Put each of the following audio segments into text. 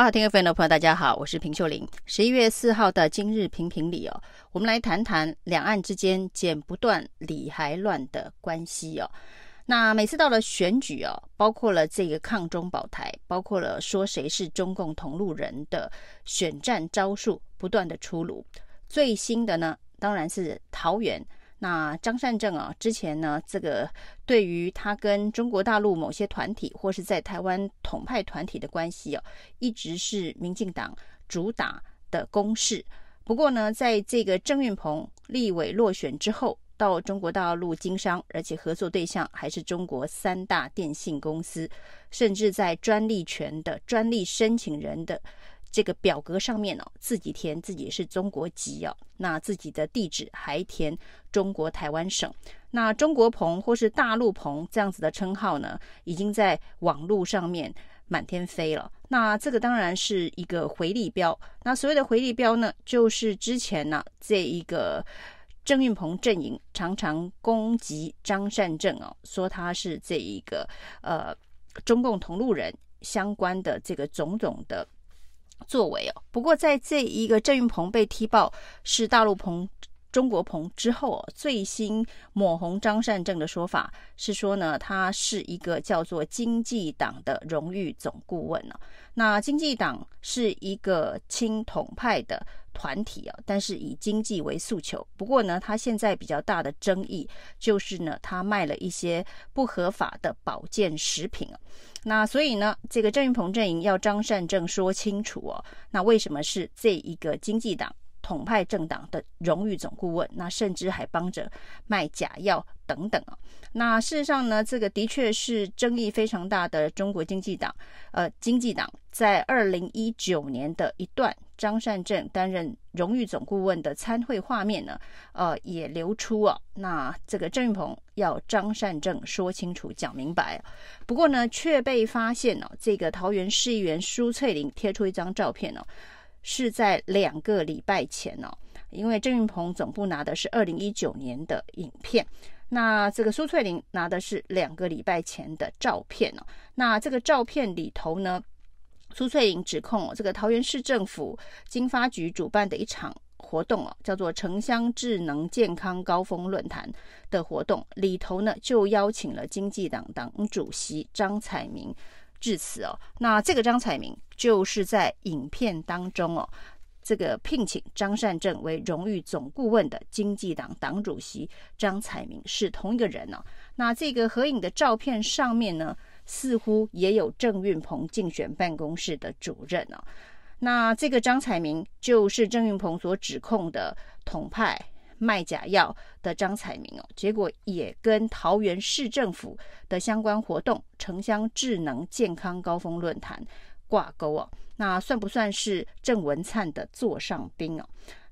好，好，听众朋友，大家好，我是平秀玲。十一月四号的今日评评理哦，我们来谈谈两岸之间剪不断理还乱的关系哦。那每次到了选举哦，包括了这个抗中保台，包括了说谁是中共同路人的选战招数不断的出炉。最新的呢，当然是桃园。那张善政啊，之前呢，这个对于他跟中国大陆某些团体或是在台湾统派团体的关系哦，一直是民进党主打的攻势。不过呢，在这个郑运鹏立委落选之后，到中国大陆经商，而且合作对象还是中国三大电信公司，甚至在专利权的专利申请人的。这个表格上面哦，自己填自己是中国籍哦，那自己的地址还填中国台湾省。那中国鹏或是大陆鹏这样子的称号呢，已经在网络上面满天飞了。那这个当然是一个回力标。那所谓的回力标呢，就是之前呢这一个郑运鹏阵营常常攻击张善政哦，说他是这一个呃中共同路人相关的这个种种的。作为哦，不过在这一个郑运鹏被踢爆是大陆鹏、中国鹏之后，最新抹红张善政的说法是说呢，他是一个叫做经济党的荣誉总顾问呢。那经济党是一个亲统派的团体啊，但是以经济为诉求。不过呢，他现在比较大的争议就是呢，他卖了一些不合法的保健食品。那所以呢，这个郑云鹏阵营要张善政说清楚哦。那为什么是这一个经济党统派政党的荣誉总顾问？那甚至还帮着卖假药等等啊。那事实上呢，这个的确是争议非常大的中国经济党。呃，经济党在二零一九年的一段张善政担任荣誉总顾问的参会画面呢，呃，也流出啊。那这个郑云鹏要张善政说清楚、讲明白。不过呢，却被发现哦，这个桃园市议员苏翠玲贴出一张照片哦，是在两个礼拜前哦，因为郑云鹏总部拿的是二零一九年的影片，那这个苏翠玲拿的是两个礼拜前的照片哦。那这个照片里头呢，苏翠玲指控这个桃园市政府经发局主办的一场活动哦，叫做城乡智能健康高峰论坛的活动里头呢，就邀请了经济党党主席张彩明致辞哦。那这个张彩明就是在影片当中哦，这个聘请张善政为荣誉总顾问的经济党党主席张彩明是同一个人哦。那这个合影的照片上面呢，似乎也有郑运鹏竞选办公室的主任哦。那这个张彩明就是郑运鹏所指控的统派卖假药的张彩明哦，结果也跟桃园市政府的相关活动城乡智能健康高峰论坛挂钩哦。那算不算是郑文灿的座上宾哦？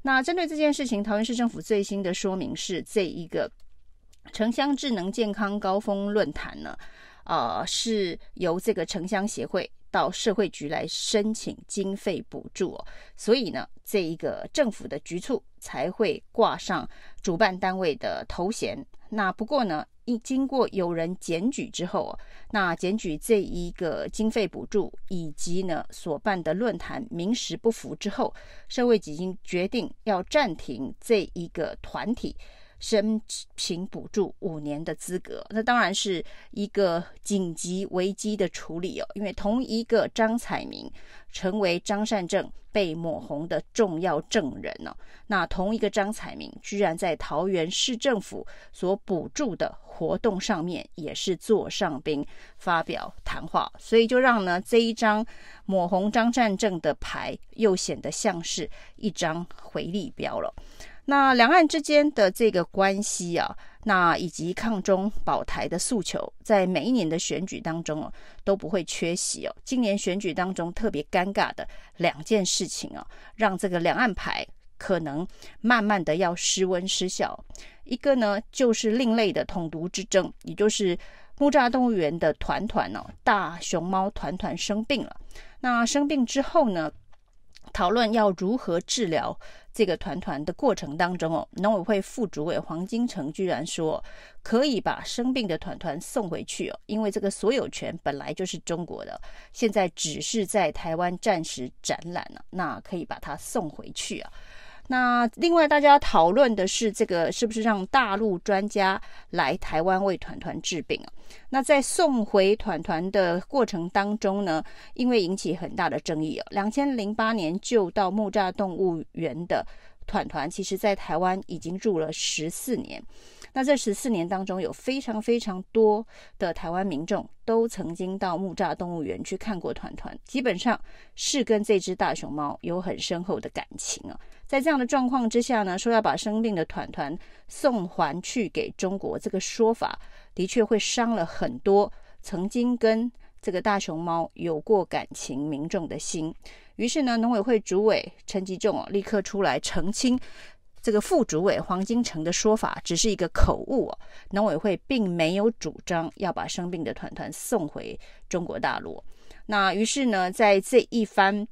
那针对这件事情，桃园市政府最新的说明是，这一个城乡智能健康高峰论坛呢。呃，是由这个城乡协会到社会局来申请经费补助哦，所以呢，这一个政府的局处才会挂上主办单位的头衔。那不过呢，一经过有人检举之后，那检举这一个经费补助以及呢所办的论坛名实不符之后，社会局已经决定要暂停这一个团体。申请补助五年的资格，那当然是一个紧急危机的处理哦。因为同一个张彩明成为张善政被抹红的重要证人呢，那同一个张彩明居然在桃园市政府所补助的活动上面也是座上宾发表谈话，所以就让呢这一张抹红张善政的牌又显得像是一张回力标了。那两岸之间的这个关系啊，那以及抗中保台的诉求，在每一年的选举当中哦，都不会缺席哦。今年选举当中特别尴尬的两件事情啊，让这个两岸牌可能慢慢的要失温失效。一个呢，就是另类的统独之争，也就是木栅动物园的团团哦，大熊猫团团生病了。那生病之后呢，讨论要如何治疗这个团团的过程当中哦，农委会副主委黄金城居然说可以把生病的团团送回去哦，因为这个所有权本来就是中国的，现在只是在台湾暂时展览了，那可以把它送回去啊。那另外，大家讨论的是这个是不是让大陆专家来台湾为团团治病啊？那在送回团团的过程当中呢，因为引起很大的争议啊，两千零八年救到木栅动物园的团团，其实在台湾已经住了十四年。那这十四年当中，有非常非常多的台湾民众都曾经到木栅动物园去看过团团，基本上是跟这只大熊猫有很深厚的感情啊。在这样的状况之下呢，说要把生病的团团送还去给中国，这个说法的确会伤了很多曾经跟这个大熊猫有过感情民众的心。于是呢，农委会主委陈吉仲立刻出来澄清，这个副主委黄金城的说法只是一个口误，农委会并没有主张要把生病的团团送回中国大陆。那于是呢，在这一番。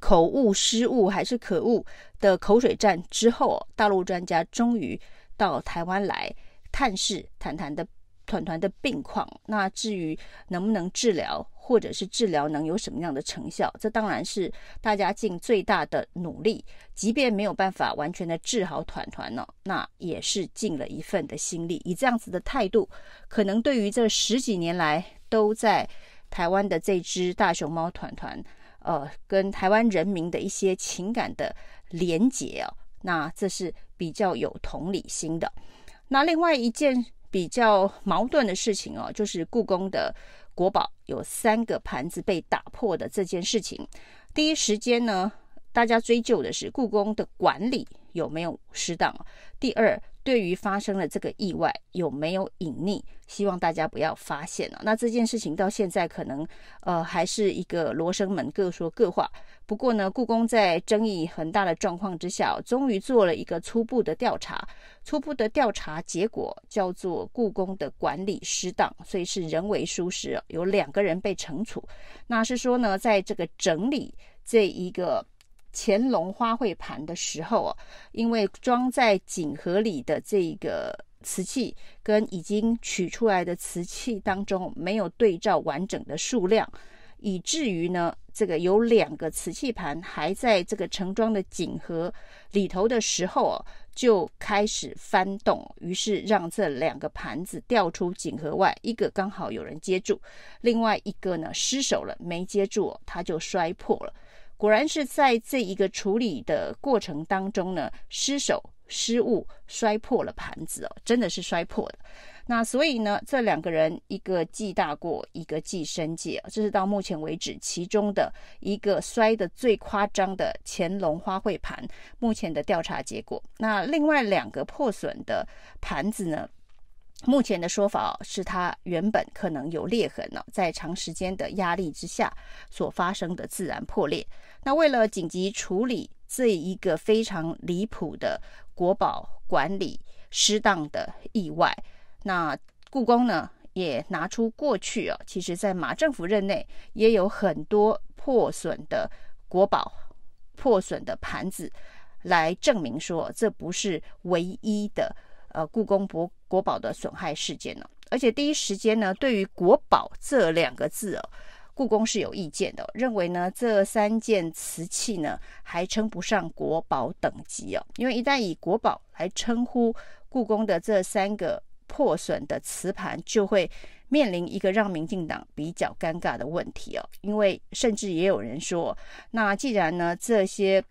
口误、失误还是可恶的口水战之后，大陆专家终于到台湾来探视，谈谈的团团的病况。那至于能不能治疗，或者是治疗能有什么样的成效，这当然是大家尽最大的努力。即便没有办法完全的治好团团呢，那也是尽了一份的心力。以这样子的态度，可能对于这十几年来都在台湾的这只大熊猫团团。呃，跟台湾人民的一些情感的连结哦，那这是比较有同理心的。那另外一件比较矛盾的事情哦，就是故宫的国宝有三个盘子被打破的这件事情。第一时间呢，大家追究的是故宫的管理有没有失当。第二。对于发生了这个意外有没有隐匿？希望大家不要发现了。那这件事情到现在可能呃还是一个罗生门，各说各话。不过呢，故宫在争议很大的状况之下，终于做了一个初步的调查。初步的调查结果叫做故宫的管理失当，所以是人为疏失，有两个人被惩处。那是说呢，在这个整理这一个。乾隆花卉盘的时候啊，因为装在锦盒里的这个瓷器跟已经取出来的瓷器当中没有对照完整的数量，以至于呢，这个有两个瓷器盘还在这个盛装的锦盒里头的时候啊，就开始翻动，于是让这两个盘子掉出锦盒外，一个刚好有人接住，另外一个呢失手了，没接住，它就摔破了。果然是在这一个处理的过程当中呢，失手失误摔破了盘子哦，真的是摔破的。那所以呢，这两个人一个记大过，一个记申诫，这是到目前为止其中的一个摔得最夸张的乾隆花卉盘目前的调查结果。那另外两个破损的盘子呢？目前的说法是，它原本可能有裂痕呢，在长时间的压力之下所发生的自然破裂。那为了紧急处理这一个非常离谱的国宝管理失当的意外，那故宫呢也拿出过去啊，其实在马政府任内也有很多破损的国宝、破损的盘子，来证明说这不是唯一的。呃，故宫博国宝的损害事件呢，而且第一时间呢，对于“国宝”这两个字哦，故宫是有意见的，认为呢这三件瓷器呢还称不上国宝等级哦，因为一旦以国宝来称呼故宫的这三个破损的瓷盘，就会面临一个让民进党比较尴尬的问题哦，因为甚至也有人说，那既然呢这些。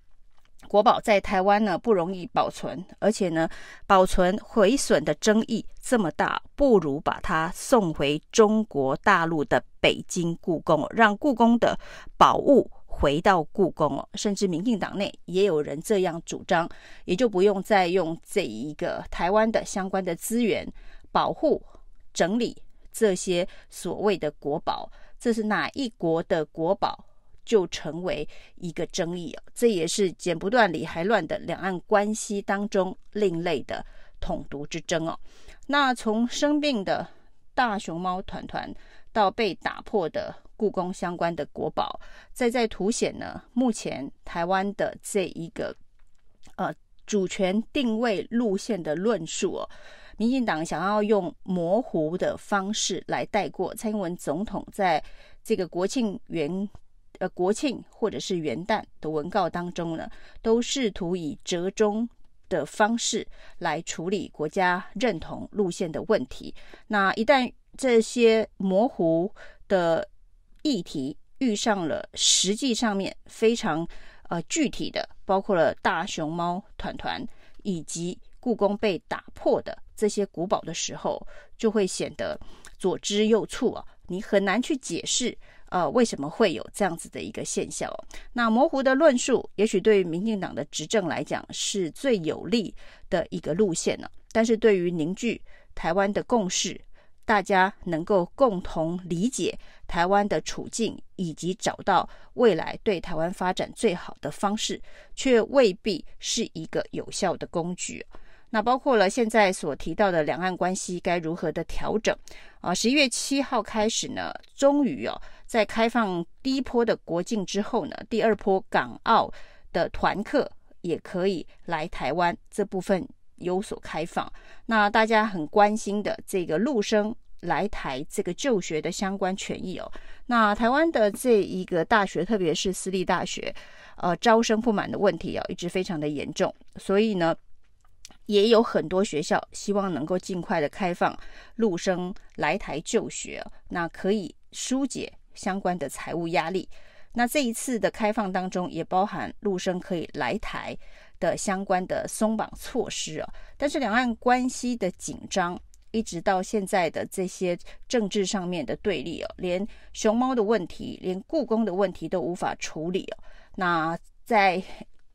国宝在台湾呢不容易保存，而且呢保存毁损的争议这么大，不如把它送回中国大陆的北京故宫，让故宫的宝物回到故宫哦。甚至民进党内也有人这样主张，也就不用再用这一个台湾的相关的资源保护整理这些所谓的国宝，这是哪一国的国宝？就成为一个争议哦，这也是剪不断理还乱的两岸关系当中另类的统独之争哦。那从生病的大熊猫团团到被打破的故宫相关的国宝，再在凸显呢，目前台湾的这一个呃主权定位路线的论述哦。民进党想要用模糊的方式来带过蔡英文总统在这个国庆元呃国庆或者是元旦的文告当中呢，都试图以折中的方式来处理国家认同路线的问题。那一旦这些模糊的议题遇上了实际上面非常呃具体的，包括了大熊猫团团以及故宫被打破的。这些古堡的时候，就会显得左支右絀啊，你很难去解释，呃，为什么会有这样子的一个现象。那模糊的论述，也许对于民进党的执政来讲是最有利的一个路线呢。但是对于凝聚台湾的共识，大家能够共同理解台湾的处境，以及找到未来对台湾发展最好的方式，却未必是一个有效的工具。那包括了现在所提到的两岸关系该如何的调整啊？十一月七号开始呢，终于哦，在开放第一波的国境之后呢，第二波港澳的团客也可以来台湾，这部分有所开放。那大家很关心的这个陆生来台这个就学的相关权益哦，那台湾的这一个大学，特别是私立大学，呃，招生不满的问题哦，一直非常的严重，所以呢。也有很多学校希望能够尽快的开放陆生来台就学，那可以疏解相关的财务压力。那这一次的开放当中，也包含陆生可以来台的相关的松绑措施啊。但是两岸关系的紧张，一直到现在的这些政治上面的对立哦，连熊猫的问题，连故宫的问题都无法处理哦。那在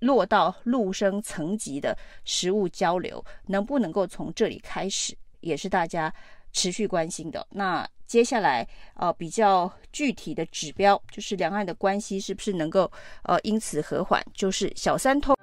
落到陆生层级的食物交流，能不能够从这里开始，也是大家持续关心的。那接下来呃比较具体的指标，就是两岸的关系是不是能够呃因此和缓，就是小三通。